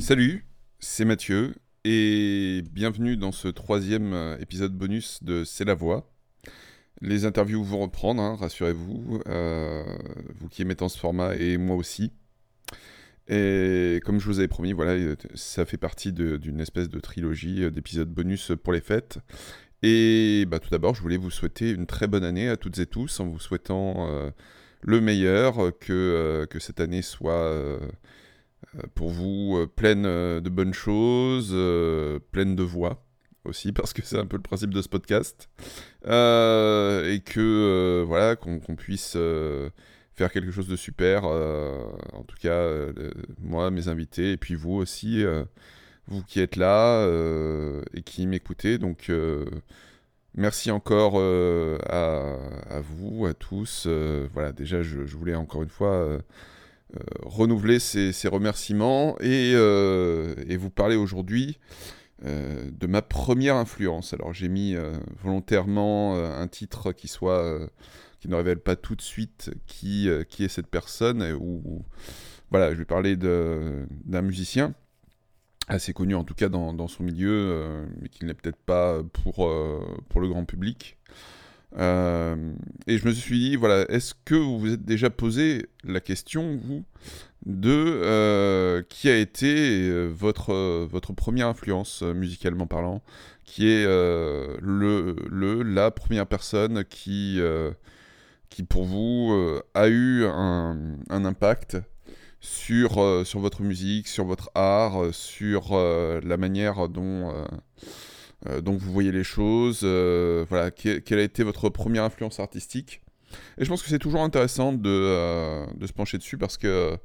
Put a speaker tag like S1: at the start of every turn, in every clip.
S1: Salut, c'est Mathieu et bienvenue dans ce troisième euh, épisode bonus de C'est la voix. Les interviews vont reprendre, hein, rassurez-vous, euh, vous qui aimez tant ce format et moi aussi. Et comme je vous avais promis, voilà, euh, ça fait partie d'une espèce de trilogie d'épisodes bonus pour les fêtes. Et bah, tout d'abord, je voulais vous souhaiter une très bonne année à toutes et tous en vous souhaitant le meilleur, que, cette année soit pour vous euh, pleine euh, de bonnes choses, pleine de voix aussi, parce que c'est un peu le principe de ce podcast. et que, voilà, qu'on puisse faire quelque chose de super. en tout cas, moi, mes invités, et puis vous aussi, vous qui êtes là et qui m'écoutez. Donc, merci encore à, vous, à tous. voilà, déjà, je, voulais encore une fois euh, renouveler ces, remerciements euh, et, vous parler aujourd'hui euh, de ma première influence. Alors j'ai mis volontairement un titre qui soit qui ne révèle pas tout de suite qui, qui est cette personne voilà, je vais parler d'un musicien assez connu en tout cas dans, dans son milieu, mais qui n'est peut-être pas pour, pour le grand public. Euh, et je me suis dit, voilà, est-ce que vous vous êtes déjà posé la question, vous, de euh, qui a été euh, votre, votre première influence musicalement parlant, qui est le, le, la première personne qui, qui pour vous a eu un, un impact sur, sur votre musique, sur votre art, sur la manière dont euh, donc vous voyez les choses, euh, voilà, quelle a été votre première influence artistique Et je pense que c'est toujours intéressant de, euh, se pencher dessus parce que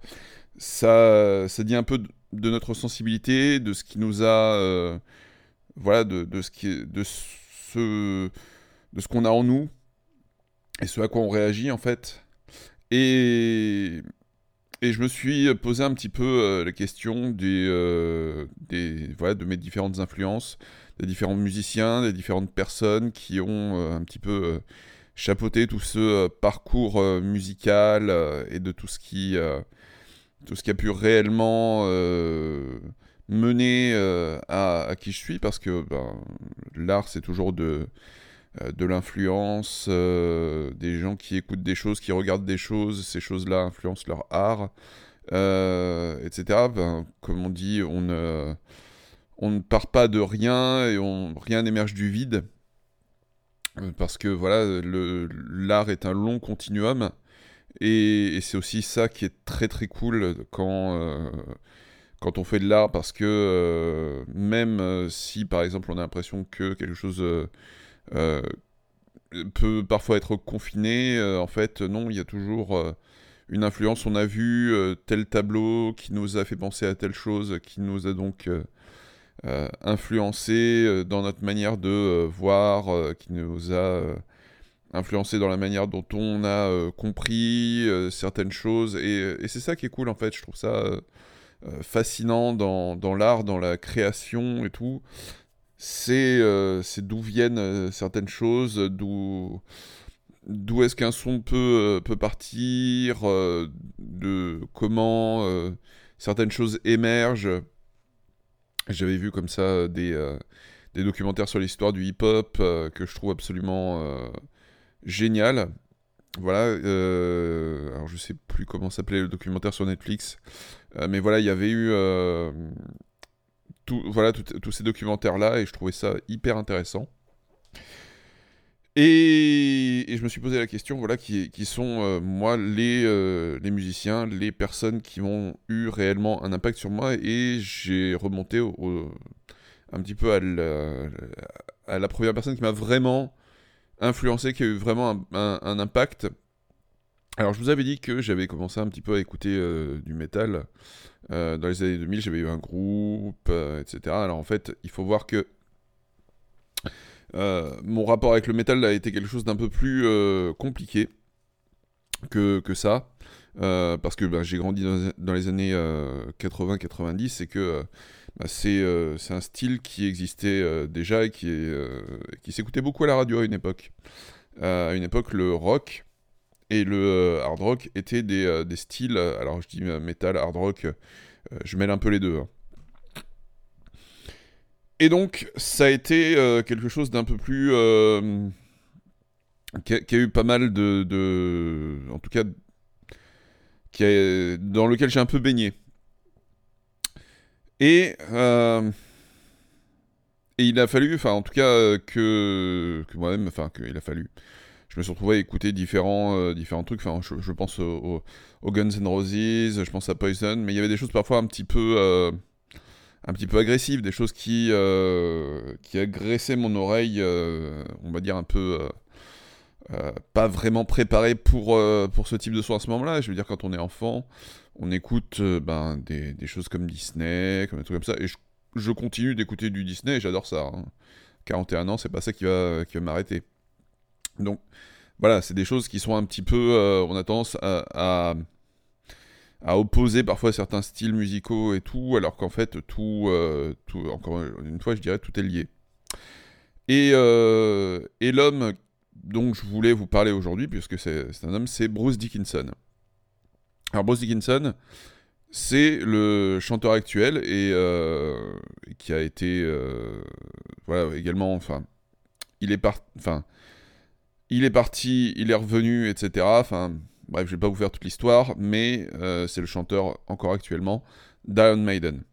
S1: ça, dit un peu de, notre sensibilité, de ce qui nous a, voilà, de, de, ce qui, de ce, de ce qu'on a en nous et ce à quoi on réagit en fait. Et, et je me suis posé un petit peu la question des, des, voilà, de mes différentes influences, des différents musiciens, des différentes personnes qui ont euh, un petit peu euh, chapeauté tout ce euh, parcours musical et de tout ce qui, tout ce qui a pu réellement mener à, qui je suis, parce que ben, l'art, c'est toujours de, de l'influence, des gens qui écoutent des choses, qui regardent des choses, ces choses-là influencent leur art, etc. Ben, comme on dit, on ne part pas de rien et rien n'émerge du vide. Euh, parce que voilà, l'art est un long continuum. Et, c'est aussi ça qui est très très cool quand, euh, on fait de l'art. Parce que euh, même si par exemple on a l'impression que quelque chose peut parfois être confiné, en fait non, il y a toujours une influence. On a vu tel tableau qui nous a fait penser à telle chose, qui nous a donc euh, influencé euh, dans notre manière de euh, voir, qui nous a influencé dans la manière dont on a compris certaines choses. Et, c'est ça qui est cool en fait, je trouve ça fascinant dans l'art, dans la création et tout. C'est d'où viennent certaines choses, d'où d'où est-ce qu'un son peut, peut partir, de comment certaines choses émergent j'avais vu comme ça euh, des, euh, des documentaires sur l'histoire du hip-hop euh, que je trouve absolument génial. Voilà, alors je sais plus comment s'appelait le documentaire sur Netflix, mais voilà, il y avait eu tout, voilà, tous ces documentaires-là et je trouvais ça hyper intéressant. Et, je me suis posé la question, voilà, qui, sont, euh, moi, les, euh, les musiciens, les personnes qui ont eu réellement un impact sur moi, et j'ai remonté un petit peu à la, à la, première personne qui m'a vraiment influencé, qui a eu vraiment un, impact. Alors, je vous avais dit que j'avais commencé un petit peu à écouter euh, du métal. Dans les années 2000, j'avais eu un groupe, etc. Alors, en fait, il faut voir que euh, mon rapport avec le métal a été quelque chose d'un peu plus euh, compliqué que, que ça. Euh, parce que bah, j'ai grandi dans, les années 80-90 et que bah, c'est un style qui existait déjà et qui, qui s'écoutait beaucoup à la radio à une époque. à une époque, le rock et le hard rock étaient des, des styles, alors je dis métal, hard rock, je mêle un peu les deux. Hein. Et donc, ça a été euh, quelque chose d'un peu plus. Euh, qui, a, eu pas mal de. en tout cas. Dans lequel j'ai un peu baigné. Et. Euh, et il a fallu, enfin, en tout cas, que, que moi-même, enfin, qu'il a fallu. Je me suis retrouvé à écouter différents, différents trucs. Enfin, je, pense aux Guns N' Roses, je pense à Poison, mais il y avait des choses parfois un petit peu un petit peu agressives, des choses qui, euh, qui agressaient mon oreille, euh, on va dire un peu euh, pas vraiment préparé pour, pour ce type de son à ce moment-là. Je veux dire, quand on est enfant, on écoute ben, des, des, choses comme Disney, comme des trucs comme ça, et je, continue d'écouter du Disney, j'adore ça. 41 hein. ans, c'est pas ça qui va, qui va m'arrêter. Donc voilà, c'est des choses qui sont un petit peu, on a tendance à à opposer parfois certains styles musicaux et tout, alors qu'en fait, tout, euh, tout, encore une fois, je dirais, tout est lié. Et, euh, et l'homme dont je voulais vous parler aujourd'hui, puisque c'est un homme, c'est Bruce Dickinson. Alors Bruce Dickinson, c'est le chanteur actuel et euh, qui a été, voilà, également, enfin, il est enfin, il est parti, il est revenu, etc. Enfin, Bref, je vais pas vous faire toute l'histoire, mais euh, c'est le chanteur encore actuellement d'Iron Maiden.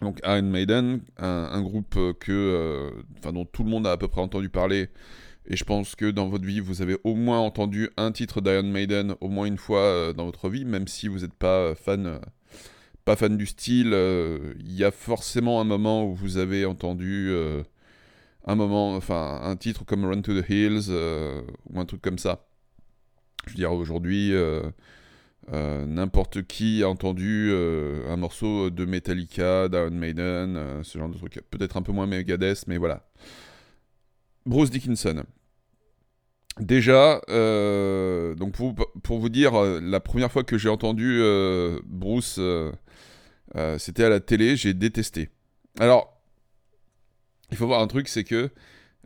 S1: Donc Iron Maiden, un, groupe que, euh, dont tout le monde a à peu près entendu parler, et je pense que dans votre vie vous avez au moins entendu un titre d'Iron Maiden au moins une fois euh, dans votre vie, même si vous n'êtes pas fan, pas fan du style, il y a forcément un moment où vous avez entendu un moment, enfin un titre comme Run to the Hills ou un truc comme ça. Je veux dire, aujourd'hui, euh, euh, n'importe qui a entendu euh, un morceau de Metallica, d'Iron Maiden, ce genre de truc. Peut-être un peu moins Megadeth, mais voilà. Bruce Dickinson. Déjà, donc pour, pour, vous dire, la première fois que j'ai entendu Bruce, c'était à la télé, j'ai détesté. Alors, il faut voir un truc, c'est que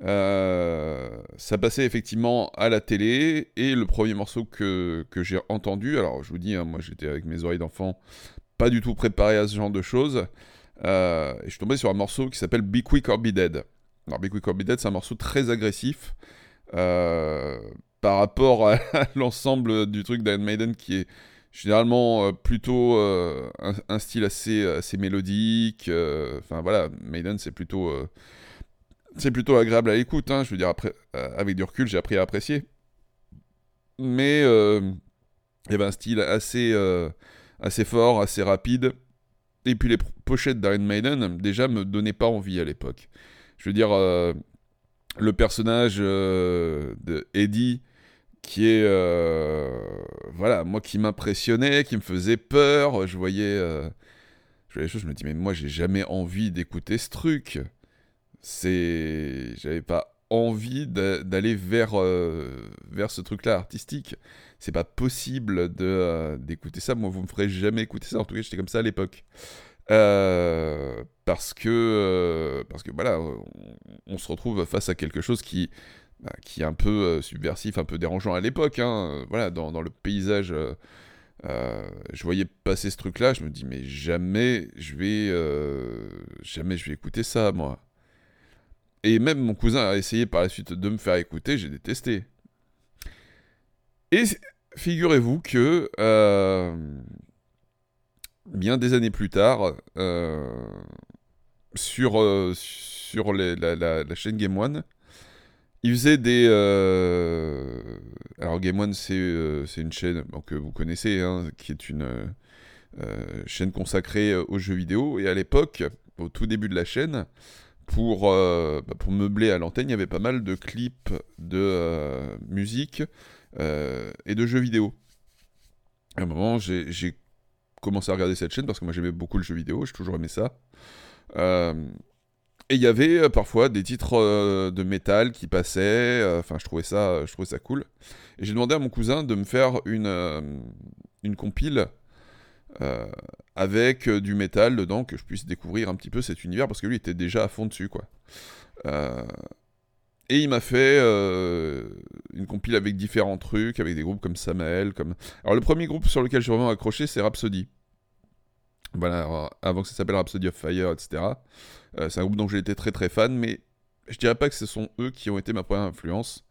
S1: euh, ça passait effectivement à la télé et le premier morceau que, j'ai entendu, alors je vous dis, hein, moi j'étais avec mes oreilles d'enfant, pas du tout préparé à ce genre de choses, euh, et je suis tombé sur un morceau qui s'appelle Be Quick or Be Dead. Alors Be Quick or Be Dead, c'est un morceau très agressif euh, par rapport à l'ensemble du truc d'Iron Maiden qui est généralement plutôt un, un, style assez, assez mélodique. Enfin voilà, Maiden c'est plutôt c'est plutôt agréable à l'écoute. Hein, je veux dire, après, euh, avec du recul, j'ai appris à apprécier. Mais euh, il y avait un style assez, euh, assez fort, assez rapide. Et puis les pochettes d'Iron Maiden, déjà, me donnaient pas envie à l'époque. Je veux dire, le personnage de Eddie, qui est. voilà, moi qui m'impressionnait, qui me faisait peur. Je voyais. je voyais les choses, je me dis, mais moi, j'ai jamais envie d'écouter ce truc c'est j'avais pas envie d'aller vers euh, vers ce truc là artistique c'est pas possible de euh, d'écouter ça moi vous me ferez jamais écouter ça en tout cas j'étais comme ça à l'époque euh, parce que parce que voilà on, se retrouve face à quelque chose qui qui est un peu subversif un peu dérangeant à l'époque hein. voilà dans, le paysage je voyais passer ce truc là je me dis mais jamais je vais écouter ça moi et même mon cousin a essayé par la suite de me faire écouter, j'ai détesté. Et figurez-vous que, euh, bien des années plus tard, euh, euh, sur la, chaîne Game One, il faisait des... alors Game One, c'est une chaîne que vous connaissez, hein, qui est une chaîne consacrée aux jeux vidéo. Et à l'époque, au tout début de la chaîne, pour, euh, bah, meubler à l'antenne, il y avait pas mal de clips de euh, musique euh, et de jeux vidéo. À un moment, j'ai commencé à regarder cette chaîne parce que moi j'aimais beaucoup le jeu vidéo, j'ai toujours aimé ça. Et il y avait parfois des titres de métal qui passaient, enfin je, trouvais ça, je trouvais ça cool. Et j'ai demandé à mon cousin de me faire une, une compile euh, avec euh, du métal dedans, que je puisse découvrir un petit peu cet univers, parce que lui était déjà à fond dessus, quoi. Euh, et il m'a fait une compile avec différents trucs, avec des groupes comme Samael, comme... Alors le premier groupe sur lequel j'ai vraiment accroché, c'est Rhapsody. Voilà, avant que ça s'appelle Rhapsody of Fire, etc. c'est un groupe dont j'ai été très très fan, mais je dirais pas que ce sont eux qui ont été ma première influence.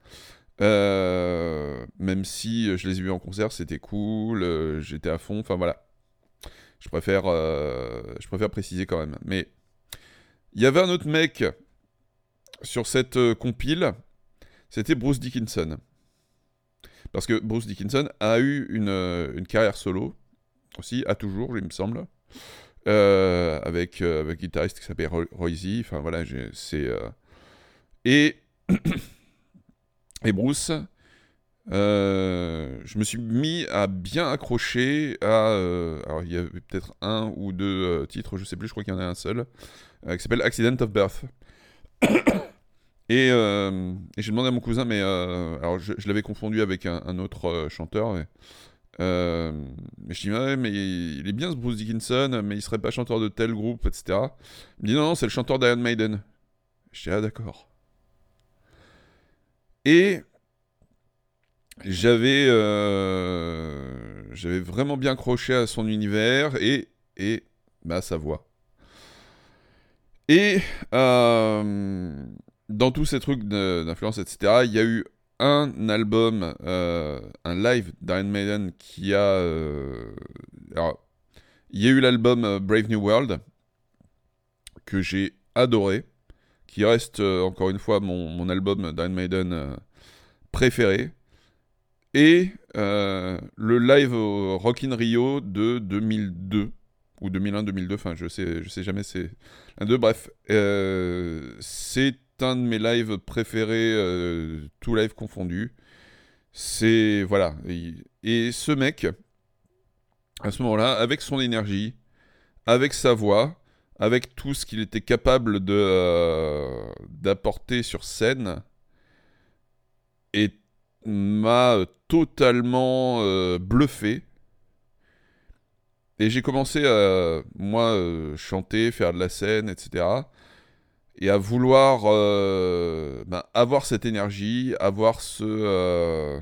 S1: même si je les ai vus en concert, c'était cool, j'étais à fond, enfin voilà. Je préfère, je préfère préciser quand même. Mais il y avait un autre mec sur cette euh, compile, c'était Bruce Dickinson. Parce que Bruce Dickinson a eu une, euh, carrière solo, aussi, a toujours, il me semble, euh, avec, un guitariste qui s'appelle Roy Enfin voilà, c'est. Et. et Bruce. je me suis mis à bien accrocher à. alors, il y avait peut-être un ou deux titres, je sais plus, je crois qu'il y en a un seul, qui s'appelle Accident of Birth. Euh, et, j'ai demandé à mon cousin, mais euh, alors je, l'avais confondu avec un, autre euh, chanteur. mais je dis, ouais, mais il est bien ce Bruce Dickinson, mais il serait pas chanteur de tel groupe, etc. Il me dit, non, non, c'est le chanteur d'Iron Maiden. Je dis, ah, d'accord. Et j'avais j'avais vraiment bien croché à son univers et, et bah, sa voix. Et dans tous ces trucs d'influence, etc., il y a eu un album, euh, un live d'Iron Maiden qui a. Euh, alors, il y a eu l'album euh, Brave New World que j'ai adoré, qui reste encore une fois mon, mon album d'Iron Maiden préféré. Et le live au Rock in Rio de 2002 ou 2001-2002, enfin je sais, je sais jamais, c'est un deux. Bref, c'est un de mes lives préférés, euh, tout live confondu. C'est. Voilà. Et, ce mec, à ce moment-là, avec son énergie, avec sa voix, avec tout ce qu'il était capable de euh, d'apporter sur scène, m'a totalement euh, bluffé. Et j'ai commencé à, moi, chanter, faire de la scène, etc et à vouloir euh, ben, avoir cette énergie, avoir ce, euh,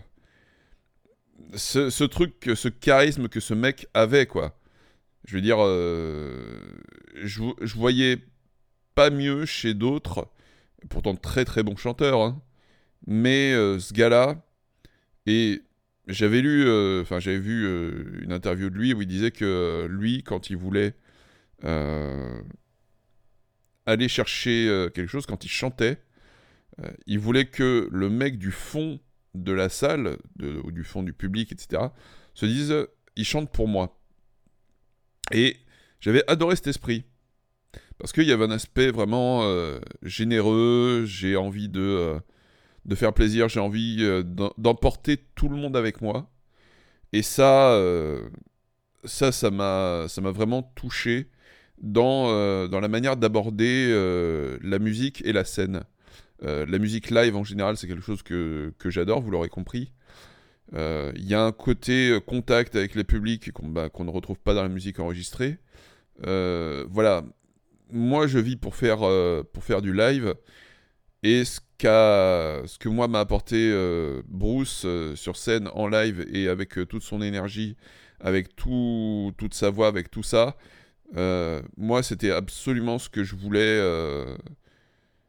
S1: ce, truc, ce charisme que ce mec avait, quoi. Je veux dire, euh, je, je, voyais pas mieux chez d'autres, pourtant très très bon chanteur, hein. mais ce gars-là, et j'avais lu, enfin j'avais vu une interview de lui où il disait que lui, quand il voulait aller chercher euh, quelque chose quand il chantait. Euh, il voulait que le mec du fond de la salle, ou du fond du public, etc., se dise il chante pour moi. Et j'avais adoré cet esprit. Parce qu'il y avait un aspect vraiment euh, généreux, j'ai envie de, de faire plaisir, j'ai envie d'emporter tout le monde avec moi. Et ça, ça, ça m'a vraiment touché dans, euh, dans la manière d'aborder euh, la musique et la scène. Euh, la musique live en général, c'est quelque chose que, que j'adore, vous l'aurez compris. Il y a un côté contact avec les publics qu'on bah, ne retrouve pas dans la musique enregistrée. voilà, moi je vis pour faire, pour faire du live. Et ce, ce que moi m'a apporté Bruce sur scène, en live, et avec toute son énergie, avec tout, toute sa voix, avec tout ça, euh, moi, c'était absolument ce que je voulais, euh,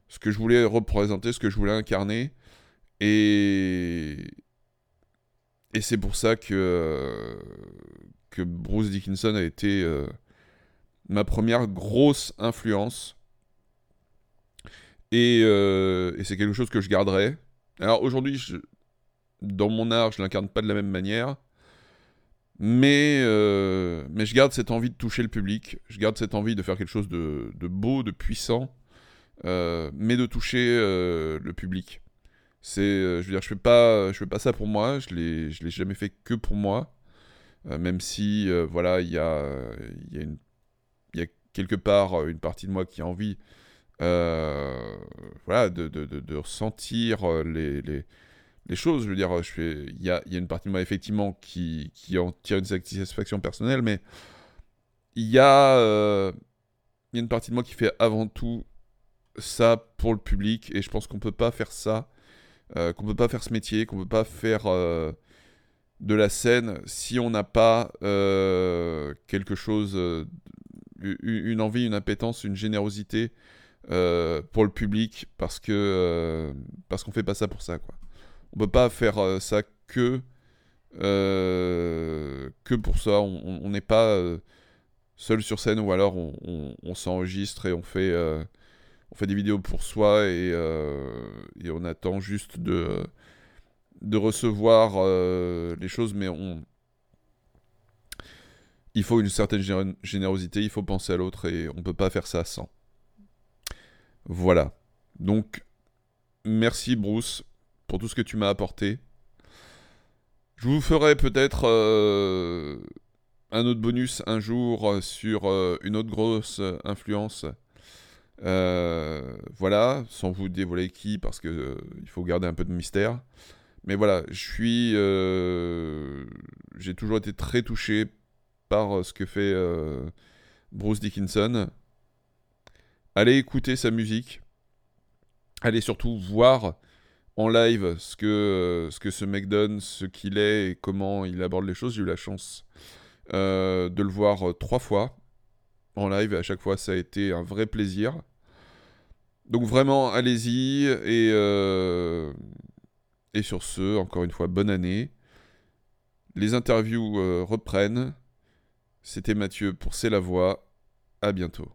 S1: ce que je voulais représenter, ce que je voulais incarner, et c'est pour ça que Bruce Dickinson a été euh, ma première grosse influence, et, et c'est quelque chose que je garderai. Alors aujourd'hui, dans mon art, je l'incarne pas de la même manière. Mais, euh, mais je garde cette envie de toucher le public, je garde cette envie de faire quelque chose de, de beau, de puissant, euh, mais de toucher euh, le public. C'est, je veux dire, je fais pas, fais pas ça pour moi, je l'ai, je l'ai jamais fait que pour moi, même si, voilà, il y a, y y a quelque part une partie de moi qui a envie, voilà, de, de, de, ressentir les les choses. Je veux dire, il y a, y a, une partie de moi effectivement qui, qui en tire une satisfaction personnelle, mais il y a, euh, y a une partie de moi qui fait avant tout ça pour le public, et je pense qu'on peut pas faire ça, euh, qu'on peut pas faire ce métier, qu'on peut pas faire euh, de la scène si on n'a pas quelque chose une envie, une appétence, une générosité pour le public parce que parce qu'on fait pas ça pour ça quoi. On peut pas faire ça que que pour ça. On n'est pas seul sur scène ou alors on, s'enregistre et on fait des vidéos pour soi et, on attend juste de recevoir euh, les choses, mais on... il faut une certaine générosité, il faut penser à l'autre et on peut pas faire ça sans. Voilà. Donc, merci Bruce pour tout ce que tu m'as apporté. Je vous ferai peut-être euh, un autre bonus un jour sur euh, une autre grosse influence. voilà, sans vous dévoiler qui, parce que il faut garder un peu de mystère. Mais voilà, je suis. Euh, j'ai toujours été très touché par euh, ce que fait euh, Bruce Dickinson. Allez écouter sa musique. Allez surtout voir en live ce que, ce que ce mec donne, ce qu'il est et comment il aborde les choses. J'ai eu la chance de le voir trois fois en live à chaque fois ça a été un vrai plaisir. Donc vraiment, allez-y et sur ce, encore une fois, bonne année. Les interviews euh, reprennent. C'était Mathieu pour C'est la voix. À bientôt.